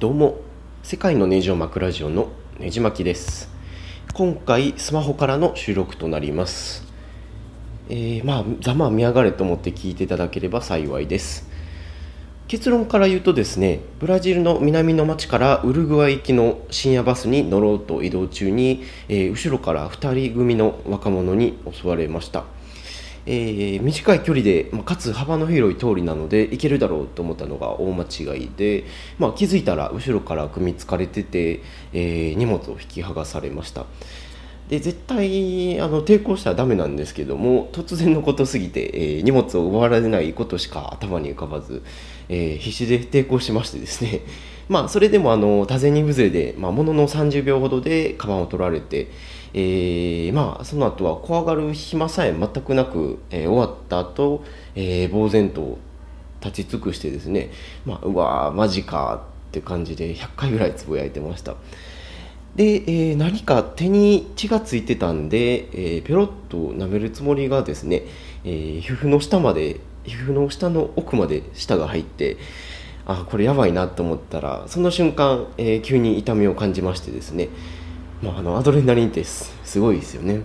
どうも。世界のネジを巻くラジオのネジ巻きです。今回スマホからの収録となります。えー、まあざまあ見やがれと思って聞いていただければ幸いです。結論から言うとですねブラジルの南の町からウルグアイ行きの深夜バスに乗ろうと移動中に、えー、後ろから2人組の若者に襲われました。えー、短い距離で、まあ、かつ幅の広い通りなので行けるだろうと思ったのが大間違いで、まあ、気づいたら後ろから組みつかれてて、えー、荷物を引き剥がされました。で絶対あの抵抗したらダメなんですけども突然のことすぎて、えー、荷物を奪われないことしか頭に浮かばず、え必死で抵抗しましてですね。まあそれでもあの多勢に無勢で、まあ、ものの30秒ほどでカバンを取られてえー、まあその後は怖がる暇さえ全くなく、え、終わった後、えー、呆然と立ち尽くしてですね、まあ、うわーマジかって感じで100回ぐらいつぶやいてました。で、えー、何か手に血がついてたんで、えー、ペロッと舐めるつもりがですね、えー、皮膚の下まで皮膚の下の奥まで舌が入ってあこれやばいなと思ったらその瞬間、えー、急に痛みを感じましてですねまあ、あのアドレナリンってすごいですよね。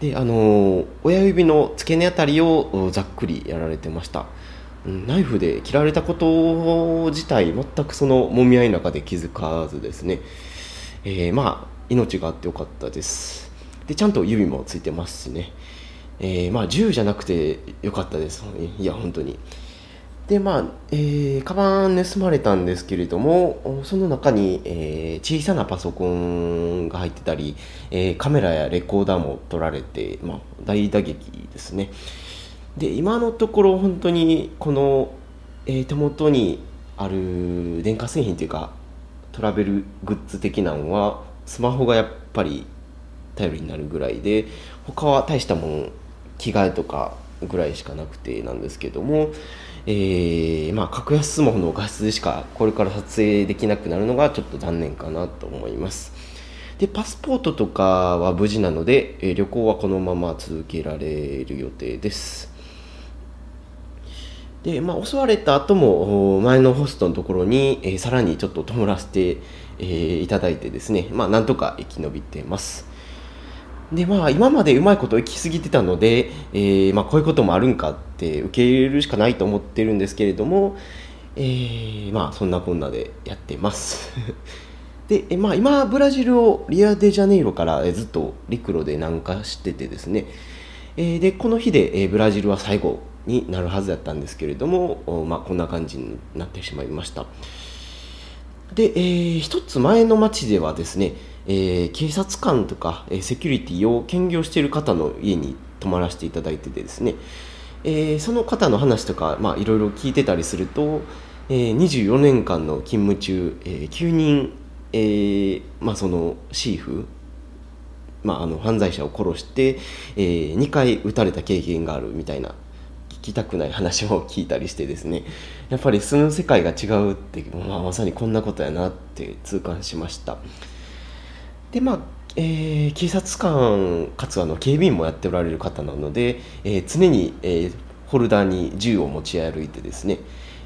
であの親指の付け根あたりをざっくりやられてました。ナイフで切られたこと自体全くそのもみ合いの中で気づかずですね、えー、まあ命があってよかったです。でちゃんと指もついてますしね、えー、まあ銃じゃなくてよかったです。いや本当に。でまあ、えー、カバン盗まれたんですけれどもその中に、えー、小さなパソコンが入ってたり、えー、カメラやレコーダーも取られて、まあ、大打撃ですね。で今のところ本当にこの、えー、手元にある電化製品というかトラベルグッズ的なのはスマホがやっぱり頼りになるぐらいで他は大したもん着替えとかぐらいしかなくてなんですけどもえー、まあ、格安スマホの画質でしかこれから撮影できなくなるのがちょっと残念かなと思います。で、パスポートとかは無事なので、え、旅行はこのまま続けられる予定です。で、まあ、襲われた後も前のホストのところに、えー、さらにちょっと弔らせて、えー、いただいてですね、まあ、なんとか生き延びてます。でまあ今までうまいこと行き過ぎてたので、えー、まあ、こういうこともあるんかって受け入れるしかないと思ってるんですけれども、えー、まあそんなこんなでやってます。で、まあ、今ブラジルをリアデジャネイロからずっと陸路で南下しててですね、え、でこの日で、えブラジルは最後になるはずだったんですけれども、まあ、こんな感じになってしまいました。で、えー、一つ前の町ではですねえー、警察官とか、えー、セキュリティを兼業している方の家に泊まらせていただいててですね、えー、その方の話とか、まあ、いろいろ聞いてたりすると、えー、24年間の勤務中、えー、9人、えーまあ、そのシーフ、まあ、あの犯罪者を殺して、えー、2回撃たれた経験があるみたいなきたくない話を聞いたりしてですねやっぱり住む世界が違うって、まあ、まさにこんなことやなって痛感しました。でまあえー、警察官かつあの警備員もやっておられる方なので、えー、常に、えー、ホルダーに銃を持ち歩いてですね、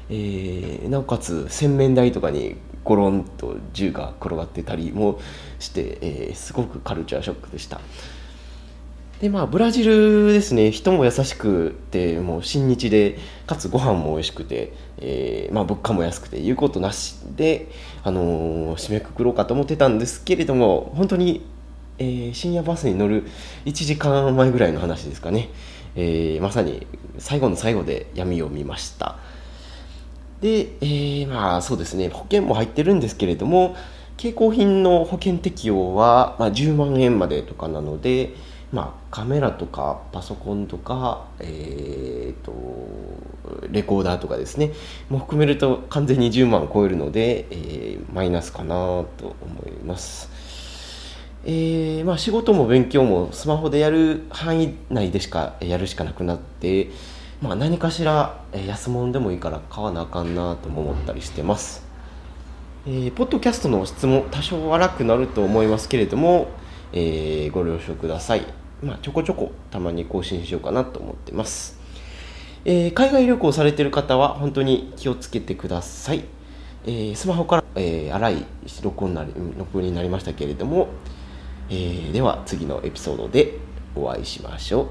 えー、なおかつ洗面台とかにゴロンと銃が転がってたりもして、えー、すごくカルチャーショックでした。でまあブラジルですね。人も優しくてもう親日でかつご飯も美味しくて、えー、まあ、物価も安くて言うことなしで、あのー、締めくくろうかと思ってたんですけれども本当に、えー、深夜バスに乗る1時間前ぐらいの話ですかね、えまさに最後の最後で闇を見ました。で、えまあそうですね。保険も入ってるんですけれども携行品の保険適用は、まあ、10万円までとかなので、まあ、カメラとかパソコンとか、えーと、レコーダーとかですねも含めると完全に10万を超えるので、えー、マイナスかなと思います。えー、まあ、仕事も勉強もスマホでやる範囲内でしかやるしかなくなって、まあ、何かしら安物でもいいから買わなあかんなとも思ったりしてます。えー、ポッドキャストの質も多少荒くなると思いますけれども、えー、ご了承ください。まあ、ちょこちょこたまに更新しようかなと思ってます。えー、海外旅行されてる方は本当に気をつけてください。えー、スマホから、えー、荒い録音なり録音になりましたけれども、え、では次のエピソードでお会いしましょう。